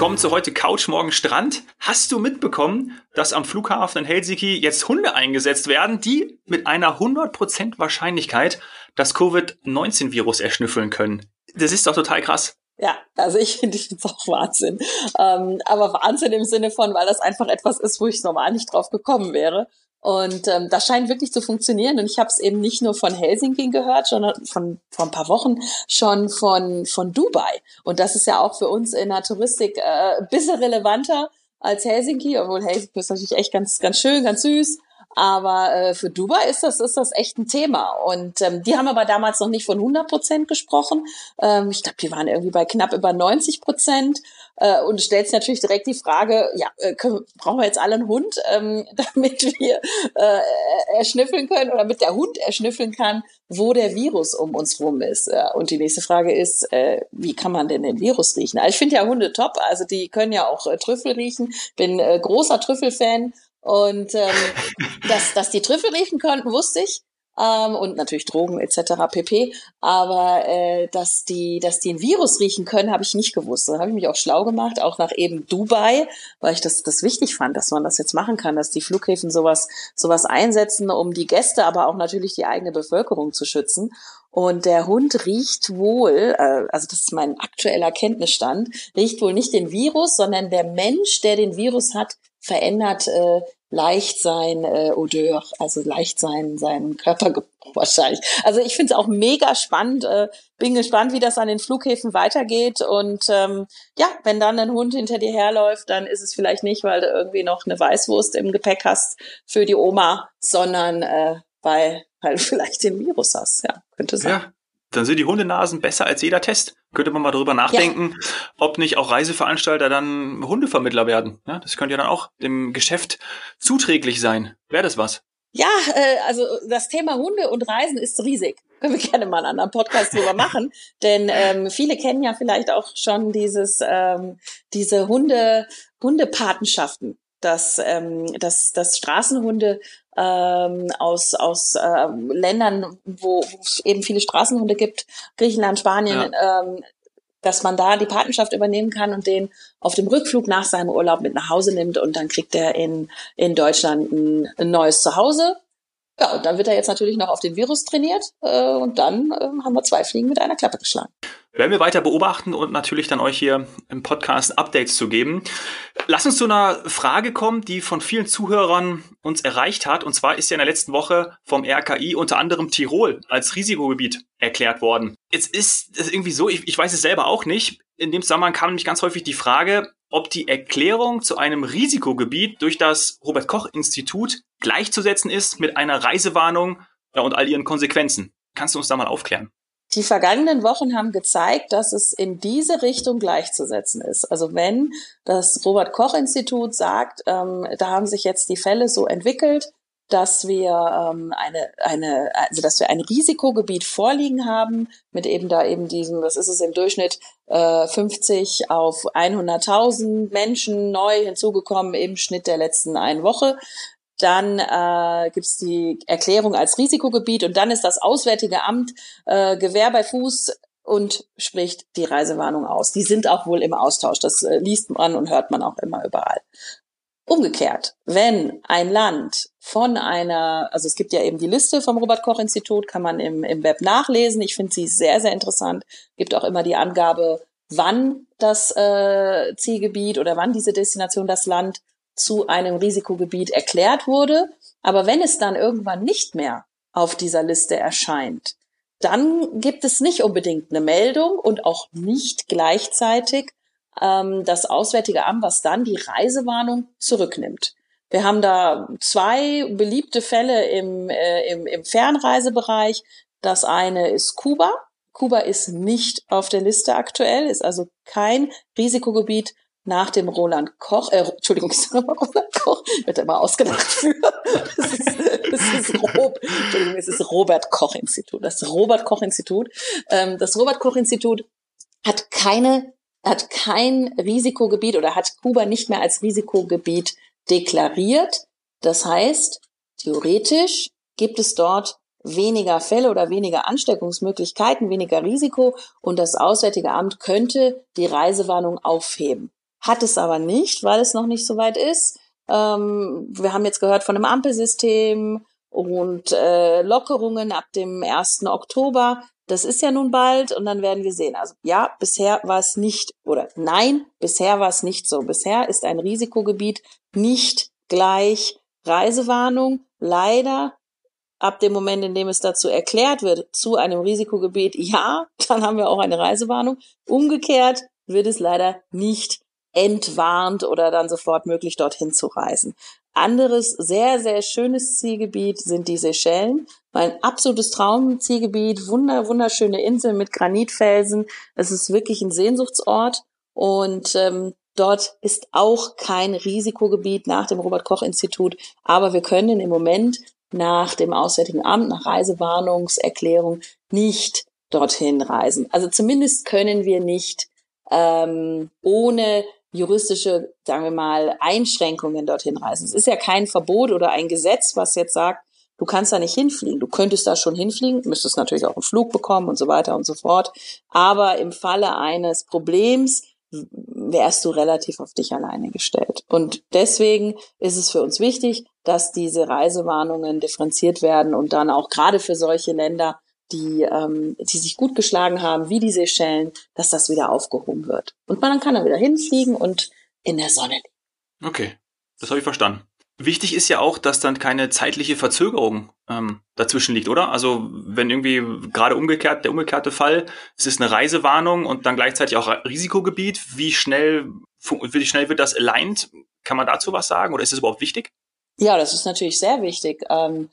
Willkommen zu heute Couch Morgen Strand. Hast du mitbekommen, dass am Flughafen in Helsinki jetzt Hunde eingesetzt werden, die mit einer 100% Wahrscheinlichkeit das Covid-19-Virus erschnüffeln können? Das ist doch total krass. Ja, also ich finde ich auch Wahnsinn. Ähm, aber Wahnsinn im Sinne von, weil das einfach etwas ist, wo ich normal nicht drauf gekommen wäre. Und ähm, das scheint wirklich zu funktionieren. Und ich habe es eben nicht nur von Helsinki gehört, sondern von vor ein paar Wochen schon von von Dubai. Und das ist ja auch für uns in der Touristik äh, ein bisschen relevanter als Helsinki, obwohl Helsinki ist natürlich echt ganz ganz schön, ganz süß. Aber äh, für Dubai ist das, ist das echt ein Thema. Und ähm, die haben aber damals noch nicht von 100 Prozent gesprochen. Ähm, ich glaube, die waren irgendwie bei knapp über 90 Prozent. Äh, und stellt sich natürlich direkt die Frage, ja, äh, können, brauchen wir jetzt alle einen Hund, ähm, damit wir äh, erschnüffeln können oder damit der Hund erschnüffeln kann, wo der Virus um uns rum ist. Ja, und die nächste Frage ist, äh, wie kann man denn den Virus riechen? Also ich finde ja Hunde top, also die können ja auch äh, Trüffel riechen. Bin äh, großer Trüffelfan und ähm, dass, dass die Trüffel riechen könnten, wusste ich. Ähm, und natürlich Drogen etc. pp. Aber äh, dass die, dass die ein Virus riechen können, habe ich nicht gewusst. Da habe ich mich auch schlau gemacht, auch nach eben Dubai, weil ich das, das wichtig fand, dass man das jetzt machen kann, dass die Flughäfen sowas, sowas einsetzen, um die Gäste, aber auch natürlich die eigene Bevölkerung zu schützen. Und der Hund riecht wohl, äh, also das ist mein aktueller Kenntnisstand, riecht wohl nicht den Virus, sondern der Mensch, der den Virus hat, verändert äh, leicht sein äh, Odeur, also leicht sein, sein Körpergeruch wahrscheinlich. Also ich finde es auch mega spannend. Äh, bin gespannt, wie das an den Flughäfen weitergeht. Und ähm, ja, wenn dann ein Hund hinter dir herläuft, dann ist es vielleicht nicht, weil du irgendwie noch eine Weißwurst im Gepäck hast für die Oma, sondern äh, weil, weil du vielleicht den Virus hast. Ja, könnte sein. Ja, dann sind die Hundenasen besser als jeder Test. Könnte man mal darüber nachdenken, ja. ob nicht auch Reiseveranstalter dann Hundevermittler werden. Ja, das könnte ja dann auch dem Geschäft zuträglich sein. Wäre das was? Ja, äh, also das Thema Hunde und Reisen ist riesig. Können wir gerne mal einen anderen Podcast drüber machen. Denn ähm, viele kennen ja vielleicht auch schon dieses, ähm, diese Hunde, Hundepatenschaften dass, ähm, dass, dass Straßenhunde ähm, aus, aus äh, Ländern, wo, es eben viele Straßenhunde gibt, Griechenland, Spanien, ja. ähm, dass man da die Patenschaft übernehmen kann und den auf dem Rückflug nach seinem Urlaub mit nach Hause nimmt und dann kriegt er in, in Deutschland ein, ein neues Zuhause. Ja, und dann wird er jetzt natürlich noch auf den Virus trainiert äh, und dann äh, haben wir zwei Fliegen mit einer Klappe geschlagen werden wir weiter beobachten und natürlich dann euch hier im Podcast Updates zu geben. Lass uns zu einer Frage kommen, die von vielen Zuhörern uns erreicht hat. Und zwar ist ja in der letzten Woche vom RKI unter anderem Tirol als Risikogebiet erklärt worden. Jetzt ist es irgendwie so, ich, ich weiß es selber auch nicht. In dem Zusammenhang kam nämlich ganz häufig die Frage, ob die Erklärung zu einem Risikogebiet durch das Robert Koch Institut gleichzusetzen ist mit einer Reisewarnung und all ihren Konsequenzen. Kannst du uns da mal aufklären? Die vergangenen Wochen haben gezeigt, dass es in diese Richtung gleichzusetzen ist. Also wenn das Robert Koch Institut sagt, ähm, da haben sich jetzt die Fälle so entwickelt, dass wir ähm, eine, eine, also dass wir ein Risikogebiet vorliegen haben mit eben da eben diesem, was ist es im Durchschnitt, äh, 50 auf 100.000 Menschen neu hinzugekommen im Schnitt der letzten einen Woche. Dann äh, gibt es die Erklärung als Risikogebiet und dann ist das Auswärtige Amt äh, Gewehr bei Fuß und spricht die Reisewarnung aus. Die sind auch wohl im Austausch. Das äh, liest man und hört man auch immer überall. Umgekehrt, wenn ein Land von einer, also es gibt ja eben die Liste vom Robert Koch Institut, kann man im, im Web nachlesen. Ich finde sie sehr, sehr interessant. Gibt auch immer die Angabe, wann das äh, Zielgebiet oder wann diese Destination das Land zu einem Risikogebiet erklärt wurde. Aber wenn es dann irgendwann nicht mehr auf dieser Liste erscheint, dann gibt es nicht unbedingt eine Meldung und auch nicht gleichzeitig ähm, das Auswärtige Amt, was dann die Reisewarnung zurücknimmt. Wir haben da zwei beliebte Fälle im, äh, im, im Fernreisebereich. Das eine ist Kuba. Kuba ist nicht auf der Liste aktuell, ist also kein Risikogebiet nach dem Roland Koch, äh, Entschuldigung, ich sage mal Roland Koch, wird immer ausgedacht für. Das ist, das ist, Rob, Entschuldigung, es ist Robert Koch Institut. Das Robert Koch Institut. Ähm, das Robert Koch Institut hat keine, hat kein Risikogebiet oder hat Kuba nicht mehr als Risikogebiet deklariert. Das heißt, theoretisch gibt es dort weniger Fälle oder weniger Ansteckungsmöglichkeiten, weniger Risiko und das Auswärtige Amt könnte die Reisewarnung aufheben. Hat es aber nicht, weil es noch nicht so weit ist. Ähm, wir haben jetzt gehört von einem Ampelsystem und äh, Lockerungen ab dem 1. Oktober. Das ist ja nun bald und dann werden wir sehen. Also ja, bisher war es nicht oder nein, bisher war es nicht so. Bisher ist ein Risikogebiet nicht gleich Reisewarnung. Leider ab dem Moment, in dem es dazu erklärt wird, zu einem Risikogebiet, ja, dann haben wir auch eine Reisewarnung. Umgekehrt wird es leider nicht entwarnt oder dann sofort möglich, dorthin zu reisen. Anderes sehr, sehr schönes Zielgebiet sind die Seychellen. Mein absolutes Traumzielgebiet, wunder, wunderschöne Insel mit Granitfelsen. Es ist wirklich ein Sehnsuchtsort und ähm, dort ist auch kein Risikogebiet nach dem Robert Koch Institut. Aber wir können im Moment nach dem Auswärtigen Amt, nach Reisewarnungserklärung nicht dorthin reisen. Also zumindest können wir nicht ähm, ohne juristische, sagen wir mal, Einschränkungen dorthin reisen. Es ist ja kein Verbot oder ein Gesetz, was jetzt sagt, du kannst da nicht hinfliegen. Du könntest da schon hinfliegen, müsstest natürlich auch einen Flug bekommen und so weiter und so fort. Aber im Falle eines Problems wärst du relativ auf dich alleine gestellt. Und deswegen ist es für uns wichtig, dass diese Reisewarnungen differenziert werden und dann auch gerade für solche Länder, die, ähm, die sich gut geschlagen haben, wie die Seychellen, dass das wieder aufgehoben wird. Und man kann dann wieder hinfliegen und in der Sonne liegen. Okay, das habe ich verstanden. Wichtig ist ja auch, dass dann keine zeitliche Verzögerung ähm, dazwischen liegt, oder? Also wenn irgendwie gerade umgekehrt, der umgekehrte Fall, es ist eine Reisewarnung und dann gleichzeitig auch Risikogebiet, wie schnell, wie schnell wird das aligned? Kann man dazu was sagen oder ist es überhaupt wichtig? Ja, das ist natürlich sehr wichtig. Ähm,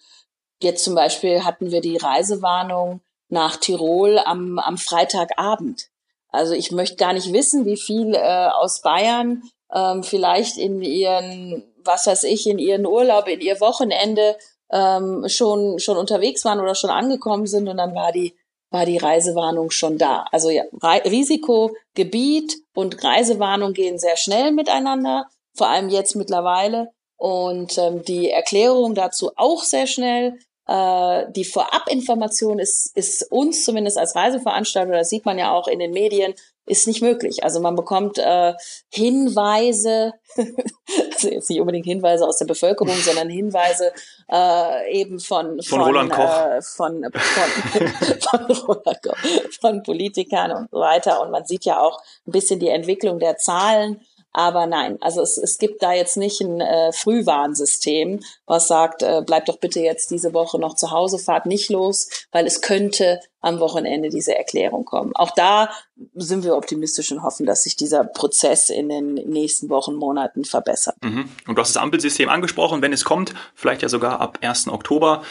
jetzt zum Beispiel hatten wir die Reisewarnung nach Tirol am, am Freitagabend. Also ich möchte gar nicht wissen, wie viel äh, aus Bayern ähm, vielleicht in ihren was weiß ich, in ihren Urlaub, in ihr Wochenende ähm, schon, schon unterwegs waren oder schon angekommen sind und dann war die, war die Reisewarnung schon da. Also ja, Risikogebiet und Reisewarnung gehen sehr schnell miteinander, vor allem jetzt mittlerweile. Und ähm, die Erklärung dazu auch sehr schnell. Äh, die Vorabinformation ist, ist uns zumindest als Reiseveranstalter, das sieht man ja auch in den Medien, ist nicht möglich. Also man bekommt äh, Hinweise, also jetzt nicht unbedingt Hinweise aus der Bevölkerung, sondern Hinweise äh, eben von von, von Roland Koch, äh, von, von, von, Roland Koch, von Politikern und so weiter. Und man sieht ja auch ein bisschen die Entwicklung der Zahlen. Aber nein, also es, es gibt da jetzt nicht ein äh, Frühwarnsystem, was sagt, äh, bleibt doch bitte jetzt diese Woche noch zu Hause, fahrt nicht los, weil es könnte am Wochenende diese Erklärung kommen. Auch da sind wir optimistisch und hoffen, dass sich dieser Prozess in den nächsten Wochen, Monaten verbessert. Mhm. Und du hast das Ampelsystem angesprochen, wenn es kommt, vielleicht ja sogar ab 1. Oktober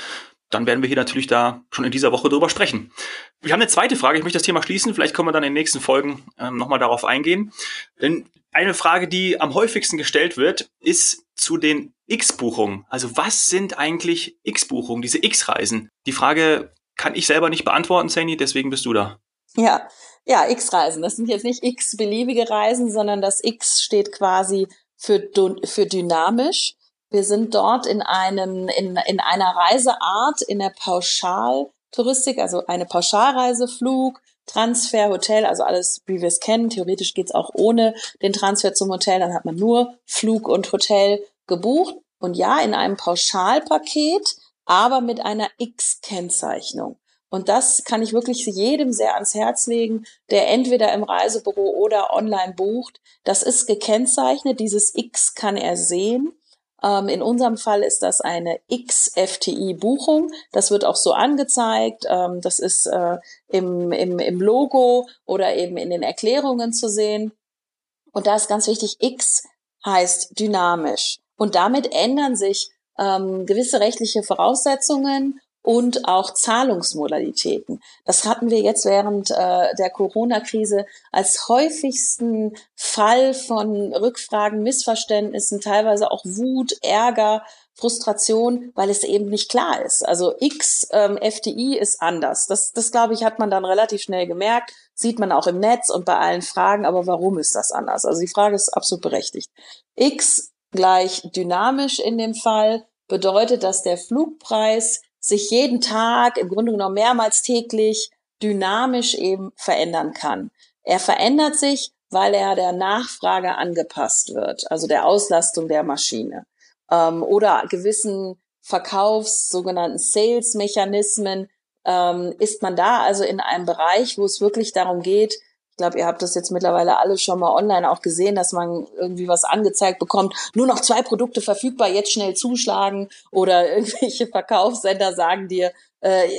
dann werden wir hier natürlich da schon in dieser Woche drüber sprechen. Wir haben eine zweite Frage, ich möchte das Thema schließen, vielleicht können wir dann in den nächsten Folgen ähm, nochmal darauf eingehen. Denn eine Frage, die am häufigsten gestellt wird, ist zu den X-Buchungen. Also was sind eigentlich X-Buchungen, diese X-Reisen? Die Frage kann ich selber nicht beantworten, Sani, deswegen bist du da. Ja, ja, X-Reisen. Das sind jetzt nicht X-beliebige Reisen, sondern das X steht quasi für, für dynamisch. Wir sind dort in einem, in, in einer Reiseart, in der Pauschaltouristik, also eine Pauschalreise, Flug, Transfer, Hotel, also alles, wie wir es kennen. Theoretisch geht's auch ohne den Transfer zum Hotel. Dann hat man nur Flug und Hotel gebucht. Und ja, in einem Pauschalpaket, aber mit einer X-Kennzeichnung. Und das kann ich wirklich jedem sehr ans Herz legen, der entweder im Reisebüro oder online bucht. Das ist gekennzeichnet. Dieses X kann er sehen. Ähm, in unserem Fall ist das eine XFTI-Buchung. Das wird auch so angezeigt. Ähm, das ist äh, im, im, im Logo oder eben in den Erklärungen zu sehen. Und da ist ganz wichtig, X heißt dynamisch. Und damit ändern sich ähm, gewisse rechtliche Voraussetzungen und auch Zahlungsmodalitäten. Das hatten wir jetzt während äh, der Corona-Krise als häufigsten Fall von Rückfragen, Missverständnissen, teilweise auch Wut, Ärger, Frustration, weil es eben nicht klar ist. Also X ähm, FDI ist anders. Das, das glaube ich, hat man dann relativ schnell gemerkt. Sieht man auch im Netz und bei allen Fragen. Aber warum ist das anders? Also die Frage ist absolut berechtigt. X gleich dynamisch in dem Fall bedeutet, dass der Flugpreis sich jeden Tag, im Grunde genommen mehrmals täglich, dynamisch eben verändern kann. Er verändert sich weil er der Nachfrage angepasst wird, also der Auslastung der Maschine ähm, oder gewissen Verkaufs, sogenannten Sales-Mechanismen, ähm, ist man da also in einem Bereich, wo es wirklich darum geht, ich glaube, ihr habt das jetzt mittlerweile alle schon mal online auch gesehen, dass man irgendwie was angezeigt bekommt, nur noch zwei Produkte verfügbar, jetzt schnell zuschlagen oder irgendwelche Verkaufssender sagen dir, äh,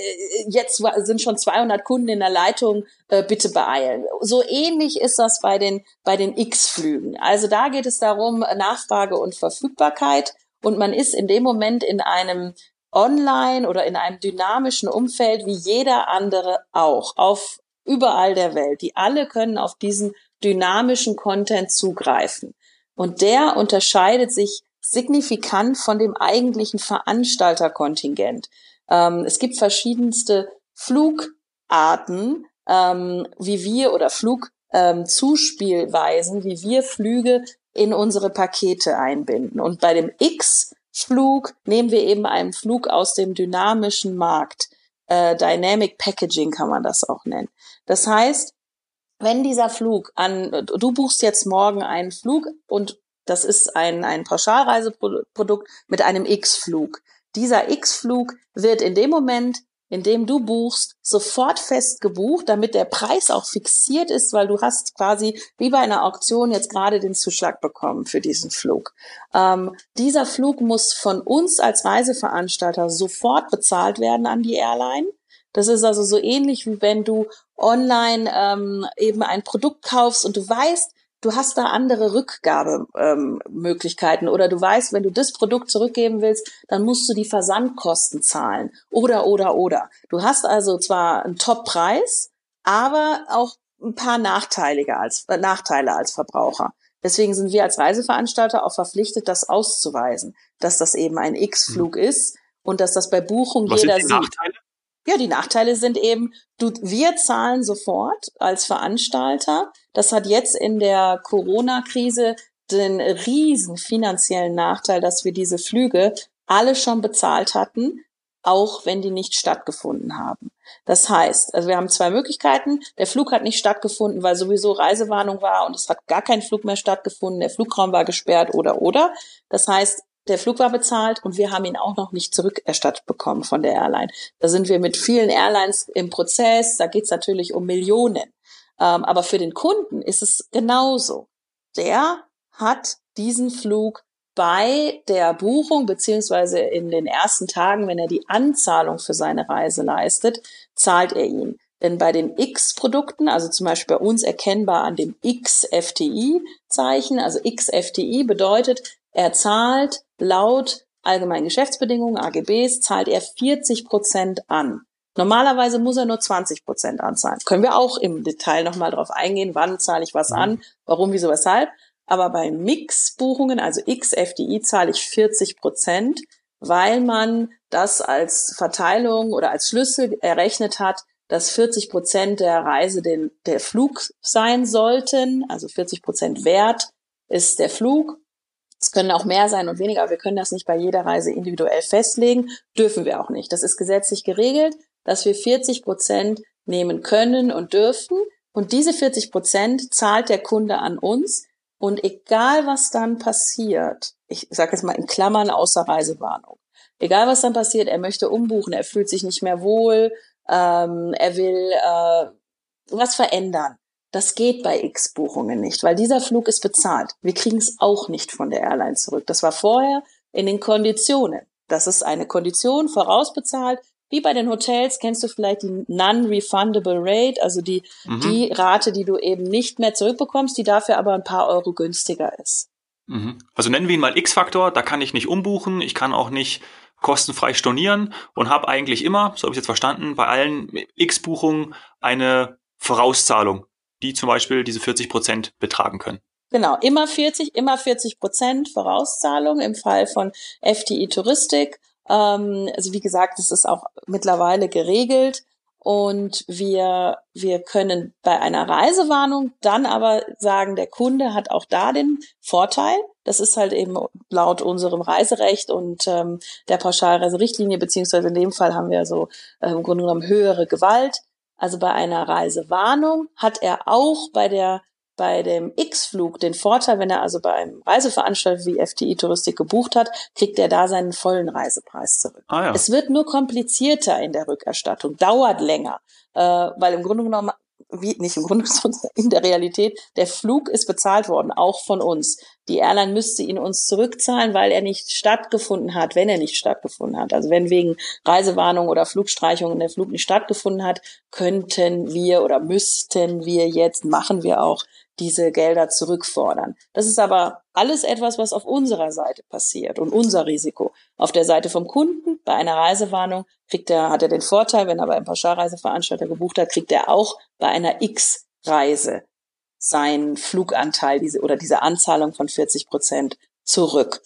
jetzt sind schon 200 Kunden in der Leitung, äh, bitte beeilen. So ähnlich ist das bei den, bei den X-Flügen. Also da geht es darum, Nachfrage und Verfügbarkeit und man ist in dem Moment in einem online oder in einem dynamischen Umfeld wie jeder andere auch auf überall der Welt. Die alle können auf diesen dynamischen Content zugreifen. Und der unterscheidet sich signifikant von dem eigentlichen Veranstalterkontingent. Ähm, es gibt verschiedenste Flugarten, ähm, wie wir oder Flugzuspielweisen, ähm, wie wir Flüge in unsere Pakete einbinden. Und bei dem X-Flug nehmen wir eben einen Flug aus dem dynamischen Markt. Äh, Dynamic Packaging kann man das auch nennen. Das heißt, wenn dieser Flug an, du buchst jetzt morgen einen Flug und das ist ein, ein Pauschalreiseprodukt mit einem X-Flug. Dieser X-Flug wird in dem Moment indem du buchst, sofort fest gebucht, damit der Preis auch fixiert ist, weil du hast quasi wie bei einer Auktion jetzt gerade den Zuschlag bekommen für diesen Flug. Ähm, dieser Flug muss von uns als Reiseveranstalter sofort bezahlt werden an die Airline. Das ist also so ähnlich wie wenn du online ähm, eben ein Produkt kaufst und du weißt, du hast da andere Rückgabemöglichkeiten ähm, oder du weißt, wenn du das Produkt zurückgeben willst, dann musst du die Versandkosten zahlen oder oder oder. Du hast also zwar einen Top-Preis, aber auch ein paar Nachteilige als äh, Nachteile als Verbraucher. Deswegen sind wir als Reiseveranstalter auch verpflichtet, das auszuweisen, dass das eben ein X-Flug hm. ist und dass das bei Buchung Was jeder sind die sieht. Ja, die Nachteile sind eben, du, wir zahlen sofort als Veranstalter. Das hat jetzt in der Corona-Krise den riesen finanziellen Nachteil, dass wir diese Flüge alle schon bezahlt hatten, auch wenn die nicht stattgefunden haben. Das heißt, also wir haben zwei Möglichkeiten. Der Flug hat nicht stattgefunden, weil sowieso Reisewarnung war und es hat gar kein Flug mehr stattgefunden. Der Flugraum war gesperrt oder oder. Das heißt, der Flug war bezahlt und wir haben ihn auch noch nicht zurückerstattet bekommen von der Airline. Da sind wir mit vielen Airlines im Prozess. Da geht es natürlich um Millionen. Ähm, aber für den Kunden ist es genauso. Der hat diesen Flug bei der Buchung beziehungsweise in den ersten Tagen, wenn er die Anzahlung für seine Reise leistet, zahlt er ihn. Denn bei den X-Produkten, also zum Beispiel bei uns erkennbar an dem XFTI-Zeichen, also XFTI bedeutet, er zahlt laut allgemeinen Geschäftsbedingungen, AGBs, zahlt er 40 Prozent an. Normalerweise muss er nur 20 Prozent anzahlen. Können wir auch im Detail nochmal drauf eingehen, wann zahle ich was mhm. an, warum, wieso, weshalb. Aber bei Mix-Buchungen, also XFDI, zahle ich 40 Prozent, weil man das als Verteilung oder als Schlüssel errechnet hat, dass 40 Prozent der Reise den, der Flug sein sollten, also 40 Prozent Wert ist der Flug es können auch mehr sein und weniger, wir können das nicht bei jeder Reise individuell festlegen, dürfen wir auch nicht. Das ist gesetzlich geregelt, dass wir 40 Prozent nehmen können und dürfen. Und diese 40 Prozent zahlt der Kunde an uns. Und egal was dann passiert, ich sage jetzt mal in Klammern außer Reisewarnung, egal was dann passiert, er möchte umbuchen, er fühlt sich nicht mehr wohl, ähm, er will äh, was verändern das geht bei X-Buchungen nicht, weil dieser Flug ist bezahlt. Wir kriegen es auch nicht von der Airline zurück. Das war vorher in den Konditionen. Das ist eine Kondition vorausbezahlt. Wie bei den Hotels kennst du vielleicht die Non-Refundable Rate, also die, mhm. die Rate, die du eben nicht mehr zurückbekommst, die dafür aber ein paar Euro günstiger ist. Mhm. Also nennen wir ihn mal X-Faktor, da kann ich nicht umbuchen, ich kann auch nicht kostenfrei stornieren und habe eigentlich immer, so habe ich jetzt verstanden, bei allen X-Buchungen eine Vorauszahlung die zum Beispiel diese 40 Prozent betragen können. Genau, immer 40, immer 40 Prozent Vorauszahlung im Fall von FDI Touristik. Ähm, also wie gesagt, das ist auch mittlerweile geregelt. Und wir, wir können bei einer Reisewarnung dann aber sagen, der Kunde hat auch da den Vorteil. Das ist halt eben laut unserem Reiserecht und ähm, der Pauschalreiserichtlinie, beziehungsweise in dem Fall haben wir so äh, im Grunde genommen höhere Gewalt. Also bei einer Reisewarnung hat er auch bei der bei dem X-Flug den Vorteil, wenn er also bei einem Reiseveranstalter wie FTI Touristik gebucht hat, kriegt er da seinen vollen Reisepreis zurück. Ah, ja. Es wird nur komplizierter in der Rückerstattung, dauert länger, äh, weil im Grunde genommen wie nicht im Grunde in der Realität, der Flug ist bezahlt worden, auch von uns. Die Airline müsste ihn uns zurückzahlen, weil er nicht stattgefunden hat, wenn er nicht stattgefunden hat. Also wenn wegen Reisewarnung oder Flugstreichung der Flug nicht stattgefunden hat, könnten wir oder müssten wir jetzt, machen wir auch, diese Gelder zurückfordern. Das ist aber alles etwas, was auf unserer Seite passiert und unser Risiko. Auf der Seite vom Kunden bei einer Reisewarnung kriegt er, hat er den Vorteil, wenn er bei einem Pauschalreiseveranstalter gebucht hat, kriegt er auch bei einer X-Reise seinen Fluganteil diese, oder diese Anzahlung von 40 Prozent zurück.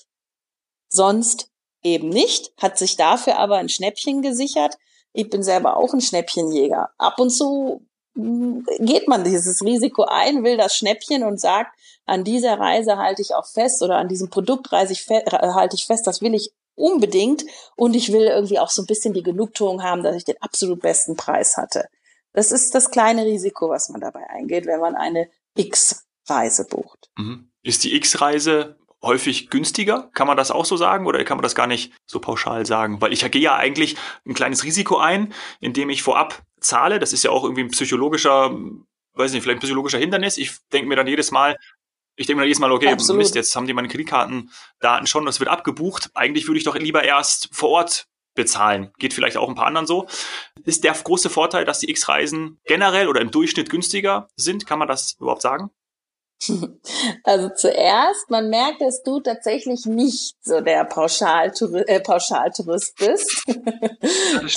Sonst eben nicht, hat sich dafür aber ein Schnäppchen gesichert. Ich bin selber auch ein Schnäppchenjäger. Ab und zu geht man dieses Risiko ein, will das Schnäppchen und sagt, an dieser Reise halte ich auch fest oder an diesem Produkt ich halte ich fest, das will ich unbedingt und ich will irgendwie auch so ein bisschen die Genugtuung haben, dass ich den absolut besten Preis hatte. Das ist das kleine Risiko, was man dabei eingeht, wenn man eine X-Reise bucht. Mhm. Ist die X-Reise häufig günstiger? Kann man das auch so sagen oder kann man das gar nicht so pauschal sagen? Weil ich gehe ja eigentlich ein kleines Risiko ein, indem ich vorab zahle. Das ist ja auch irgendwie ein psychologischer, weiß nicht, vielleicht ein psychologischer Hindernis. Ich denke mir dann jedes Mal, ich denke mir dann jedes Mal, okay, Absolut. Mist, jetzt haben die meine Kreditkartendaten schon, das wird abgebucht. Eigentlich würde ich doch lieber erst vor Ort bezahlen. Geht vielleicht auch ein paar anderen so. Ist der große Vorteil, dass die X-Reisen generell oder im Durchschnitt günstiger sind? Kann man das überhaupt sagen? Also zuerst, man merkt, dass du tatsächlich nicht so der Pauschaltourist, äh, Pauschaltourist bist.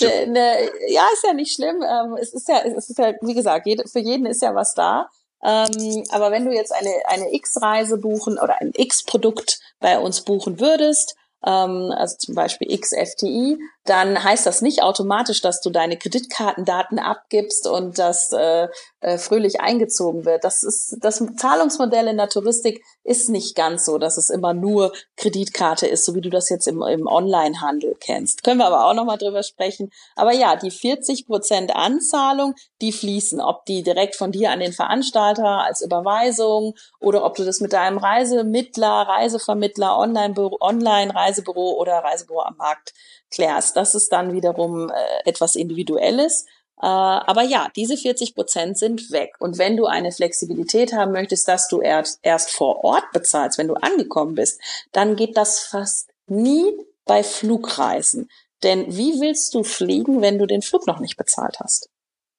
Ja, ne, ja, ist ja nicht schlimm. Ähm, es ist ja, es ist ja, wie gesagt, für jeden ist ja was da. Ähm, aber wenn du jetzt eine, eine X-Reise buchen oder ein X-Produkt bei uns buchen würdest, ähm, also zum Beispiel XFTI, dann heißt das nicht automatisch, dass du deine Kreditkartendaten abgibst und das äh, äh, fröhlich eingezogen wird. Das ist das Zahlungsmodell in der Touristik ist nicht ganz so, dass es immer nur Kreditkarte ist, so wie du das jetzt im, im Online-Handel kennst. Können wir aber auch nochmal drüber sprechen. Aber ja, die 40 Prozent Anzahlung, die fließen, ob die direkt von dir an den Veranstalter als Überweisung oder ob du das mit deinem Reisemittler, Reisevermittler, Online-Reisebüro Online oder Reisebüro am Markt klärst. Das ist dann wiederum äh, etwas Individuelles. Äh, aber ja, diese 40 Prozent sind weg. Und wenn du eine Flexibilität haben möchtest, dass du erst, erst vor Ort bezahlst, wenn du angekommen bist, dann geht das fast nie bei Flugreisen. Denn wie willst du fliegen, wenn du den Flug noch nicht bezahlt hast?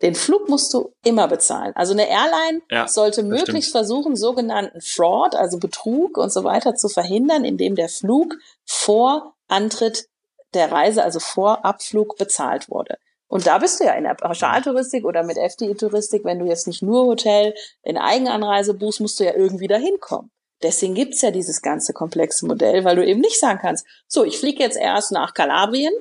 Den Flug musst du immer bezahlen. Also eine Airline ja, sollte möglichst stimmt. versuchen, sogenannten Fraud, also Betrug und so weiter zu verhindern, indem der Flug vor Antritt der Reise, also vor Abflug bezahlt wurde. Und da bist du ja in der Pauschaltouristik oder mit FDI-Touristik, wenn du jetzt nicht nur Hotel in Eigenanreise buchst, musst du ja irgendwie dahin kommen. Deswegen gibt's ja dieses ganze komplexe Modell, weil du eben nicht sagen kannst, so, ich fliege jetzt erst nach Kalabrien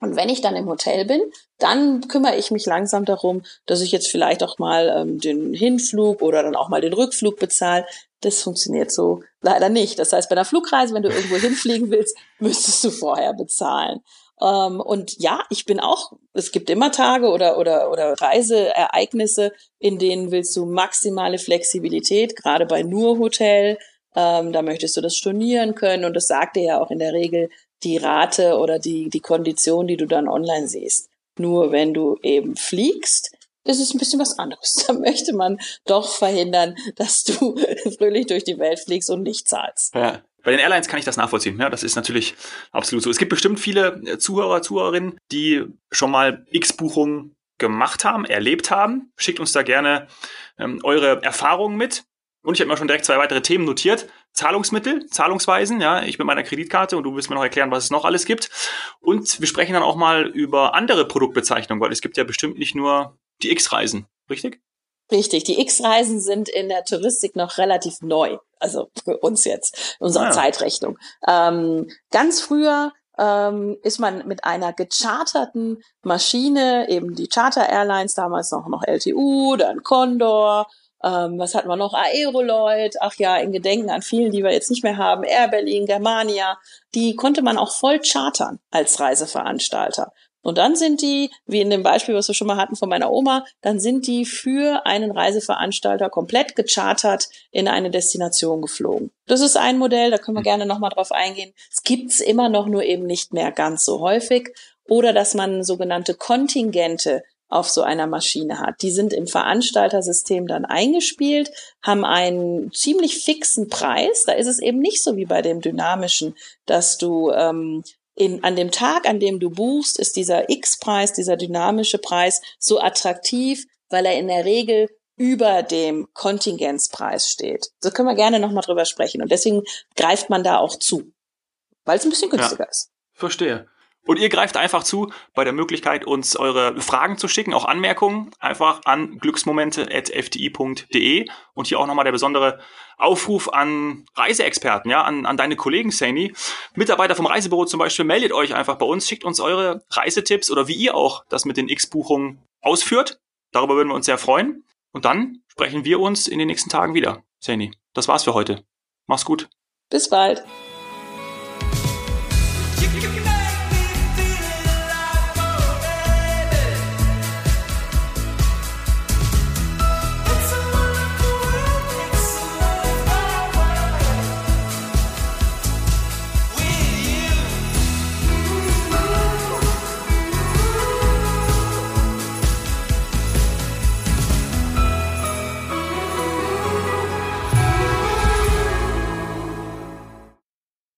und wenn ich dann im Hotel bin, dann kümmere ich mich langsam darum, dass ich jetzt vielleicht auch mal ähm, den Hinflug oder dann auch mal den Rückflug bezahle. Das funktioniert so leider nicht. Das heißt, bei einer Flugreise, wenn du irgendwo hinfliegen willst, müsstest du vorher bezahlen. Ähm, und ja, ich bin auch, es gibt immer Tage oder, oder, oder Reiseereignisse, in denen willst du maximale Flexibilität, gerade bei nur Hotel. Ähm, da möchtest du das stornieren können und das sagt dir ja auch in der Regel die Rate oder die, die Kondition, die du dann online siehst. Nur wenn du eben fliegst, ist es ein bisschen was anderes. Da möchte man doch verhindern, dass du fröhlich durch die Welt fliegst und nicht zahlst. Ja. Bei den Airlines kann ich das nachvollziehen. Ja, das ist natürlich absolut so. Es gibt bestimmt viele äh, Zuhörer, Zuhörerinnen, die schon mal X-Buchungen gemacht haben, erlebt haben. Schickt uns da gerne ähm, eure Erfahrungen mit. Und ich habe mir schon direkt zwei weitere Themen notiert. Zahlungsmittel, Zahlungsweisen, ja, ich mit meiner Kreditkarte und du willst mir noch erklären, was es noch alles gibt. Und wir sprechen dann auch mal über andere Produktbezeichnungen, weil es gibt ja bestimmt nicht nur die X-Reisen, richtig? Richtig, die X-Reisen sind in der Touristik noch relativ neu, also für uns jetzt, in unserer ah, ja. Zeitrechnung. Ähm, ganz früher ähm, ist man mit einer gecharterten Maschine, eben die Charter Airlines, damals noch, noch LTU, dann Condor, ähm, was hatten wir noch? Aeroloid, ach ja, in Gedenken an vielen, die wir jetzt nicht mehr haben, Air Berlin, Germania, die konnte man auch voll chartern als Reiseveranstalter. Und dann sind die, wie in dem Beispiel, was wir schon mal hatten von meiner Oma, dann sind die für einen Reiseveranstalter komplett gechartert in eine Destination geflogen. Das ist ein Modell, da können wir gerne nochmal drauf eingehen. Es gibt's immer noch, nur eben nicht mehr ganz so häufig. Oder dass man sogenannte Kontingente auf so einer Maschine hat. Die sind im Veranstaltersystem dann eingespielt, haben einen ziemlich fixen Preis. Da ist es eben nicht so wie bei dem dynamischen, dass du ähm, in, an dem Tag, an dem du buchst, ist dieser X-Preis, dieser dynamische Preis so attraktiv, weil er in der Regel über dem Kontingenzpreis steht. So können wir gerne nochmal drüber sprechen. Und deswegen greift man da auch zu, weil es ein bisschen günstiger ja, ist. Verstehe. Und ihr greift einfach zu bei der Möglichkeit, uns eure Fragen zu schicken, auch Anmerkungen, einfach an glücksmomente.fdi.de. Und hier auch nochmal der besondere Aufruf an Reiseexperten, ja, an, an deine Kollegen, Sani. Mitarbeiter vom Reisebüro zum Beispiel, meldet euch einfach bei uns, schickt uns eure Reisetipps oder wie ihr auch das mit den X-Buchungen ausführt. Darüber würden wir uns sehr freuen. Und dann sprechen wir uns in den nächsten Tagen wieder. Sani, das war's für heute. Mach's gut. Bis bald.